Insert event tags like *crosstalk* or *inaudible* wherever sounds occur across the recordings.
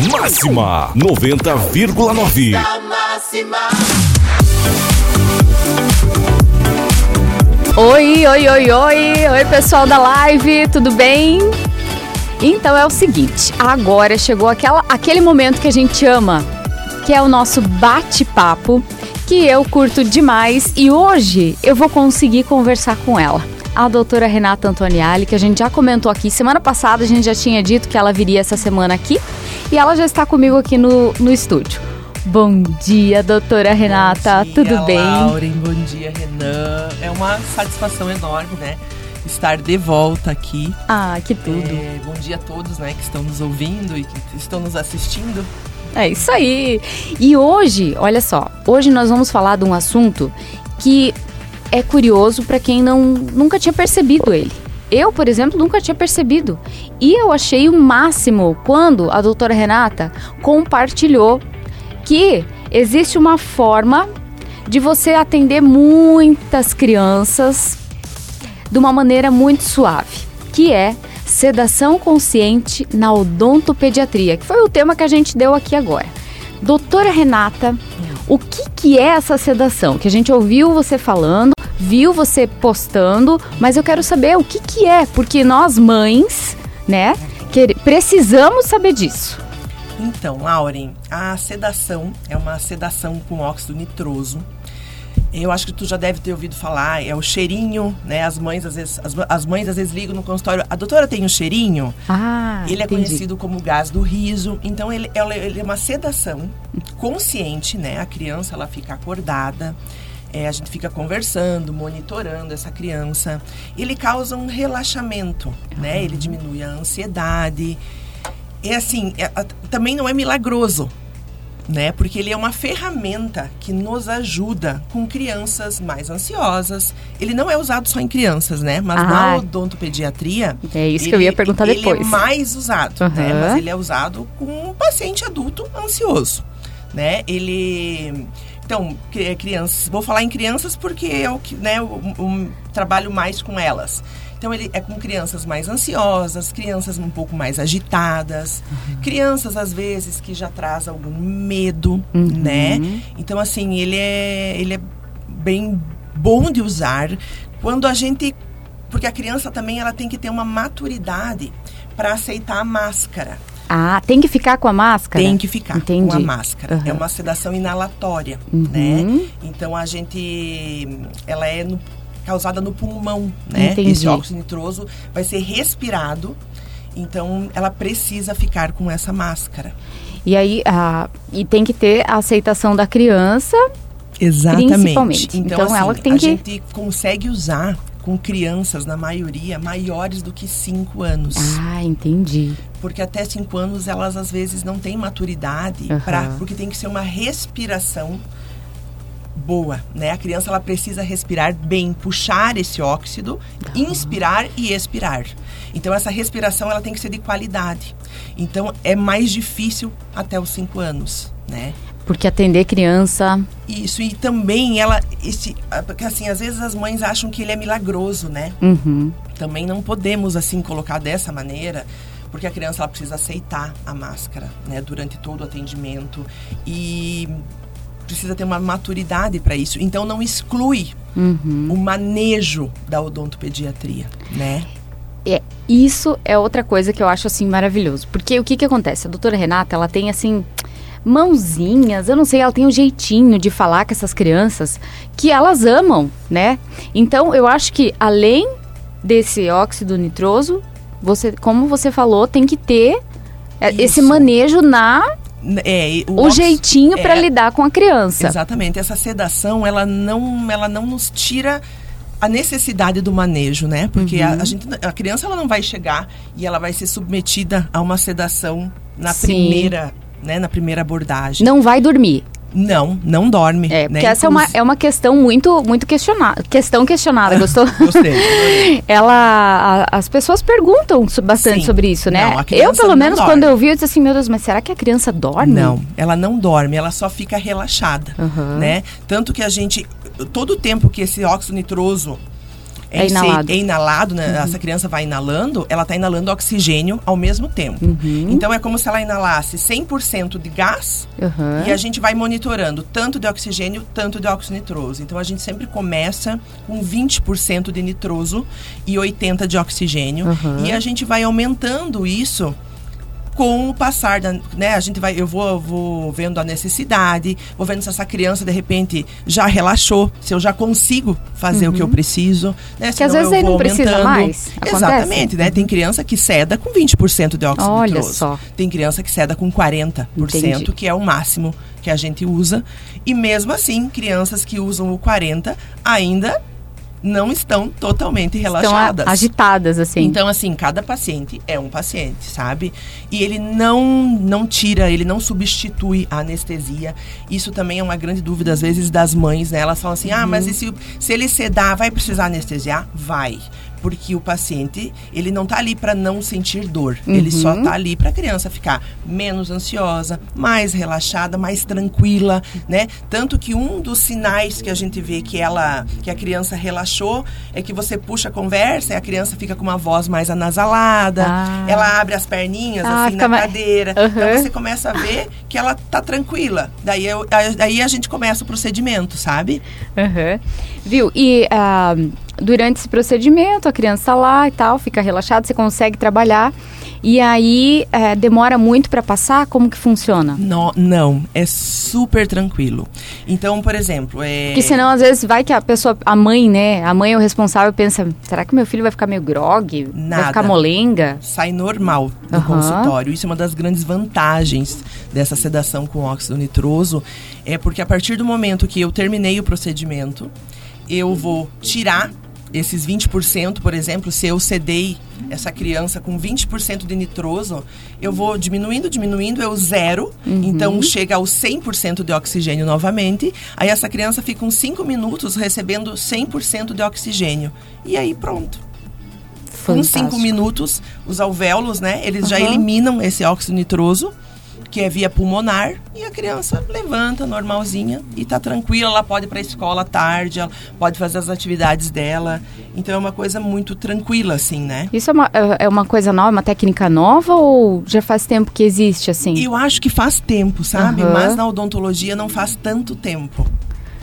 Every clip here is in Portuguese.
Máxima 90,9. Máxima. Oi, oi, oi, oi, oi pessoal da live, tudo bem? Então é o seguinte, agora chegou aquela, aquele momento que a gente ama, que é o nosso bate-papo, que eu curto demais e hoje eu vou conseguir conversar com ela. A doutora Renata Antoniali, que a gente já comentou aqui. Semana passada a gente já tinha dito que ela viria essa semana aqui e ela já está comigo aqui no, no estúdio. Bom dia, doutora Renata, bom dia, tudo bem? Lauren, bom dia, Renan. É uma satisfação enorme, né? Estar de volta aqui. Ah, que tudo. É, bom dia a todos, né, que estão nos ouvindo e que estão nos assistindo. É isso aí. E hoje, olha só, hoje nós vamos falar de um assunto que é curioso para quem não nunca tinha percebido ele. Eu, por exemplo, nunca tinha percebido. E eu achei o máximo quando a doutora Renata compartilhou que existe uma forma de você atender muitas crianças de uma maneira muito suave, que é sedação consciente na odontopediatria, que foi o tema que a gente deu aqui agora. Doutora Renata, o que, que é essa sedação? Que a gente ouviu você falando, viu você postando, mas eu quero saber o que, que é, porque nós mães, né, que precisamos saber disso. Então, Lauren, a sedação é uma sedação com óxido nitroso. Eu acho que tu já deve ter ouvido falar, é o cheirinho, né? As mães às vezes, as, as mães às vezes ligam no consultório, a doutora tem um cheirinho? Ah, ele é entendi. conhecido como gás do riso. Então ele, ele é uma sedação consciente, né? A criança ela fica acordada. É, a gente fica conversando, monitorando essa criança. Ele causa um relaxamento, né? Ele diminui a ansiedade. E assim, é, também não é milagroso, né? Porque ele é uma ferramenta que nos ajuda com crianças mais ansiosas. Ele não é usado só em crianças, né? Mas Ah. na odontopediatria. É isso que eu ia perguntar ele depois. é mais usado, né? Aham. Mas ele é usado com um paciente adulto ansioso, né? Ele então, cri- crianças, vou falar em crianças porque é o que, né, o, o- trabalho mais com elas. Então ele é com crianças mais ansiosas, crianças um pouco mais agitadas, Uhum. crianças às vezes que já traz algum medo, Uhum. né? Então assim, ele é ele é bem bom de usar quando a gente porque a criança também ela tem que ter uma maturidade para aceitar a máscara. Ah, tem que ficar com a máscara? Tem que ficar Entendi. com a máscara. Aham. É uma sedação inalatória, Uhum. né? Então a gente, ela é no- causada no pulmão, né? Entendi. Esse óxido nitroso vai ser respirado. Então ela precisa ficar com essa máscara. E aí, ah, e tem que ter a aceitação da criança. Exatamente. Principalmente. Então, Então, assim, ela que tem a que- gente consegue usar com crianças, na maioria, maiores do que 5 anos. Ah, entendi. Porque até 5 anos elas às vezes não têm maturidade Aham. para porque tem que ser uma respiração boa, né? A criança ela precisa respirar bem, puxar esse óxido, inspirar e expirar. Então essa respiração ela tem que ser de qualidade. Então é mais difícil até os 5 anos, né? Porque atender criança. Isso e também ela esse ah, porque assim às vezes as mães acham que ele é milagroso, né? Uhum. também não podemos assim colocar dessa maneira porque a criança ela precisa aceitar a máscara né durante todo o atendimento e precisa ter uma maturidade para isso então não exclui Uhum. o manejo da odontopediatria né É, isso é outra coisa que eu acho assim maravilhoso. Porque o que que acontece? A doutora Renata, ela tem assim mãozinhas, eu não sei, ela tem um jeitinho de falar com essas crianças que elas amam, né? Então, eu acho que além desse óxido nitroso, você, como você falou, tem que ter é, esse Isso. manejo na é o, óxido- jeitinho para é, lidar com a criança. exatamente essa sedação ela não ela não nos tira a necessidade do manejo, né? Porque a, a gente, a criança ela não vai chegar e ela vai ser submetida a uma sedação na Sim. primeira, né? Na primeira abordagem. Não vai dormir. Não, não dorme. É, né? porque essa é uma, é uma questão muito, muito questionada. Questão questionada, gostou? Gostei. *laughs* Ela, a- as pessoas perguntam bastante Sim. sobre isso, né? Não, eu, pelo menos, dorme. quando eu vi, eu disse assim, meu Deus, mas será que a criança dorme? Não, ela não dorme, ela só fica relaxada, Aham. né? Tanto que a gente, todo o tempo que esse óxido nitroso É inalado. É inalado, né? Essa criança vai inalando, ela está inalando oxigênio ao mesmo tempo. Uhum. Então é como se ela inalasse 100% de gás Aham. e a gente vai monitorando tanto de oxigênio, tanto de óxido nitroso. Então a gente sempre começa com 20% de nitroso e 80 de oxigênio Uhum. e a gente vai aumentando isso com o passar da, né, a gente vai, eu vou, vou vendo a necessidade, vou vendo se essa criança de repente já relaxou, se eu já consigo fazer o que eu preciso, né? Uhum. Que às vezes vou não precisa aumentando. mais. Acontece? Uhum. Exatamente, né? Tem criança que ceda com 20% de óxido Olha nitroso. só. Tem criança que ceda com 40%, Entendi. que é o máximo que a gente usa. E mesmo assim, crianças que usam o 40 ainda não estão totalmente Estão relaxadas. agitadas, assim. Então, assim, cada paciente é um paciente, sabe? E ele não, não tira, ele não substitui a anestesia. Isso também é uma grande dúvida, às vezes, das mães, né? Elas falam assim, ah, Uhum. mas e se, se ele sedar, vai precisar anestesiar? Vai. Porque o paciente, ele não tá ali para não sentir dor. Ele só Uhum. tá ali para a criança ficar menos ansiosa, mais relaxada, mais tranquila, né? Tanto que um dos sinais que a gente vê que ela, que a criança relaxou, é que você puxa a conversa e a criança fica com uma voz mais anasalada, Ah. ela abre as perninhas Ah, assim na mais- cadeira. Aham. Então você começa a ver que ela tá tranquila. Daí, eu, aí a gente começa o procedimento, sabe? Aham. Viu? E ah, durante esse procedimento, a criança lá e tal, fica relaxada, você consegue trabalhar. E aí, eh, demora muito para passar? Como que funciona? No- não, é super tranquilo. Então, por exemplo, é. Porque senão, às vezes, vai que a pessoa, a mãe, né? A mãe, o responsável, pensa: será que meu filho vai ficar meio grog? Vai Nada. ficar molenga? sai normal do Aham. consultório. Isso é uma das grandes vantagens dessa sedação com óxido nitroso, é porque a partir do momento que eu terminei o procedimento, eu vou tirar esses 20%, por exemplo, se eu sedei essa criança com 20% de nitroso, eu vou diminuindo, diminuindo, eu zero, então chega aos 100% de oxigênio novamente, aí essa criança fica uns 5 minutos recebendo 100% de oxigênio. E aí pronto. Com Fantástico. cinco minutos, os alvéolos, né? Eles já Aham. eliminam esse óxido nitroso, que é via pulmonar, e a criança levanta normalzinha e tá tranquila. Ela pode ir pra escola à tarde, ela pode fazer as atividades dela. Então é uma coisa muito tranquila, assim, né? Isso é uma, é é uma coisa nova, uma técnica nova ou já faz tempo que existe assim? Eu acho que faz tempo, sabe? Aham. Mas na odontologia não faz tanto tempo,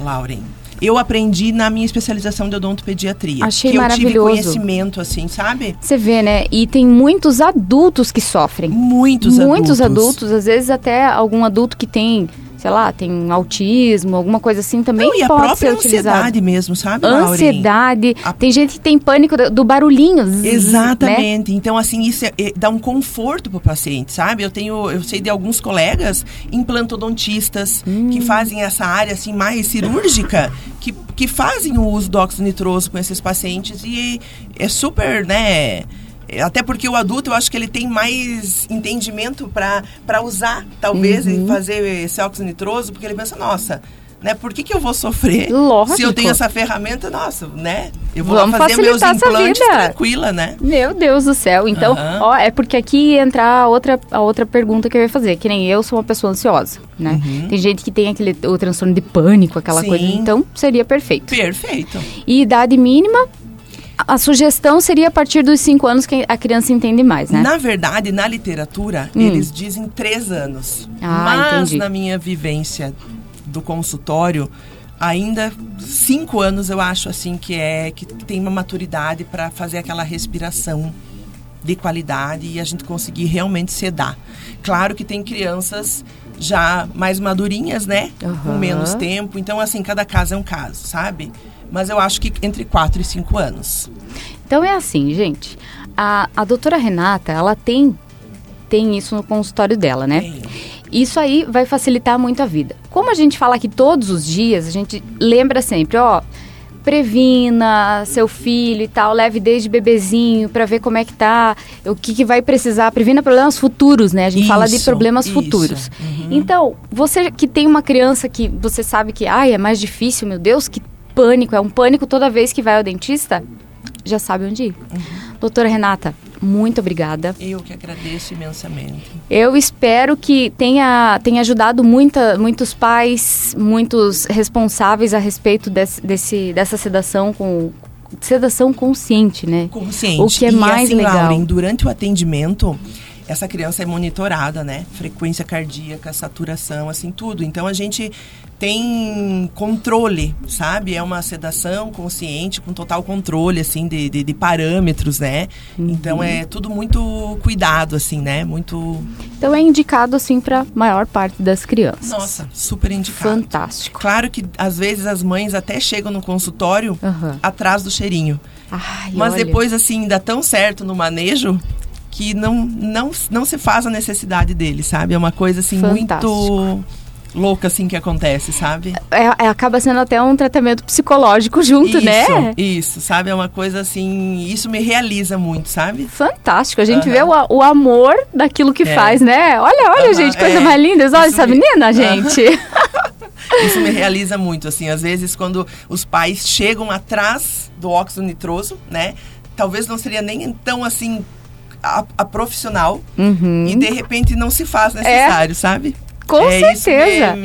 Lauren. Eu aprendi na minha especialização de odontopediatria. Achei que eu tive maravilhoso. conhecimento, assim, sabe? Você vê, né? E tem muitos adultos que sofrem. Muitos, Muitos adultos. adultos, às vezes até algum adulto que tem, sei lá, tem autismo, alguma coisa assim também Não, e a pode própria ser utilizado. ansiedade mesmo, sabe? Ansiedade. A- Tem gente que tem pânico do, barulhinho. zzz, Né? Exatamente. Então, assim, isso é- é- dá um conforto pro paciente, sabe? Eu tenho, eu sei de alguns colegas implantodontistas que Hum. fazem essa área assim mais cirúrgica, que, que fazem o uso do óxido nitroso com esses pacientes e é super, né? Até porque o adulto, eu acho que ele tem mais entendimento para usar, talvez, Uhum. e fazer esse óxido nitroso, porque ele pensa, nossa, né? Por que, que eu vou sofrer Lógico. se eu tenho essa ferramenta? Nossa, né? Eu vou Vamos lá fazer meus implantes tranquila, né? Meu Deus do céu. Então, Aham. ó, é porque aqui ia entrar a outra, a outra pergunta que eu ia fazer. Que nem eu sou uma pessoa ansiosa, né? Tem gente que tem aquele o transtorno de pânico, aquela Uhum. Sim. coisa. Então, seria perfeito. Perfeito. E idade mínima, a sugestão seria a partir dos 5 anos que a criança entende mais, né? Na verdade, na literatura, Hum. eles dizem três anos. Ah, Mas entendi. na minha vivência do consultório, ainda cinco anos eu acho assim que é que tem uma maturidade para fazer aquela respiração de qualidade e a gente conseguir realmente sedar. Claro que tem crianças já mais madurinhas, né? Com Aham. menos tempo. Então, assim, cada caso é um caso, sabe? Mas eu acho que entre quatro e cinco anos. Então é assim, gente. A, a doutora Renata, ela tem, tem isso no consultório dela, né? Tem. Isso aí vai facilitar muito a vida. Como a gente fala aqui todos os dias, a gente lembra sempre, ó, previna seu filho e tal, leve desde bebezinho pra ver como é que tá, o que, que vai precisar, previna problemas futuros, né? A gente fala de Isso, problemas isso. futuros. Uhum. Então, você que tem uma criança que você sabe que, ai, é mais difícil, meu Deus, que pânico, é um pânico toda vez que vai ao dentista, já sabe onde ir. Uhum. Doutora Renata, muito obrigada. Eu que agradeço imensamente. Eu espero que tenha, tenha ajudado muita, muitos pais, muitos responsáveis a respeito desse, desse- dessa sedação com, sedação consciente, né? Consciente. O que é e, mais assim, legal. Lauren, durante o atendimento, essa criança é monitorada, né? Frequência cardíaca, saturação, assim, tudo. Então a gente tem controle, sabe? É uma sedação consciente, com total controle, assim, de, de, de parâmetros, né? Uhum. Então é tudo muito cuidado, assim, né? Muito. Então é indicado assim para maior parte das crianças. Nossa, super indicado. Fantástico. Claro que às vezes as mães até chegam no consultório Aham. atrás do cheirinho. Ai, Mas olha. depois, assim, dá tão certo no manejo que não, não, não se faz a necessidade dele, sabe? É uma coisa, assim, Fantástico. muito louca, assim, que acontece, sabe? É, é, acaba sendo até um tratamento psicológico junto, isso, né? Isso, sabe? É uma coisa, assim, isso me realiza muito, sabe? Fantástico. A gente Aham. vê o, o amor daquilo que É. faz, né? Olha, olha, Aham, gente, coisa é. mais linda. Olha essa me- menina, gente. *laughs* Isso me realiza muito, assim. Às vezes, quando os pais chegam atrás do óxido nitroso, né? Talvez não seria nem tão, assim, a, a profissional. Uhum. E, de repente, não se faz necessário, sabe? Com é, certeza.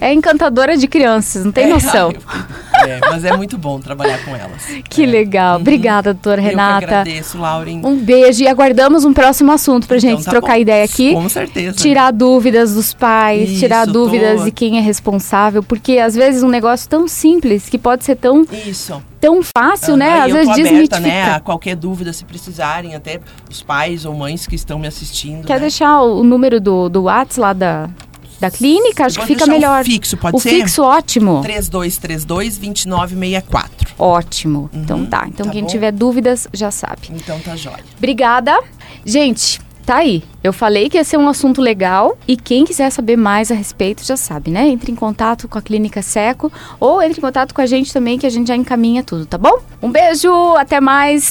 É encantadora de crianças, não tem É, noção. *laughs* É, mas é muito bom trabalhar com elas. Que É. legal. Obrigada, doutora Eu que Renata. agradeço, Lauren. Um beijo e aguardamos um próximo assunto pra Então gente tá trocar bom. ideia aqui. Com certeza. Tirar dúvidas dos pais, Isso, tirar tô- dúvidas de quem é responsável, porque às vezes um negócio tão simples que pode ser tão, Isso. tão fácil, né? Aham, Às vezes tô desmitifica. né, a qualquer dúvida, se precisarem, até os pais ou mães que estão me assistindo. Quer né? deixar o número do, do WhatsApp lá da, da clínica? Acho que fica melhor. O fixo, pode o ser? fixo, ótimo. 3232-2964. Ótimo. Uhum, então tá. Então tá quem bom. tiver dúvidas já sabe. Então tá jóia. Obrigada. Gente, tá aí. Eu falei que ia ser um assunto legal e quem quiser saber mais a respeito já sabe, né? Entre em contato com a Clínica Seco ou entre em contato com a gente também que a gente já encaminha tudo, tá bom? Um beijo, até mais.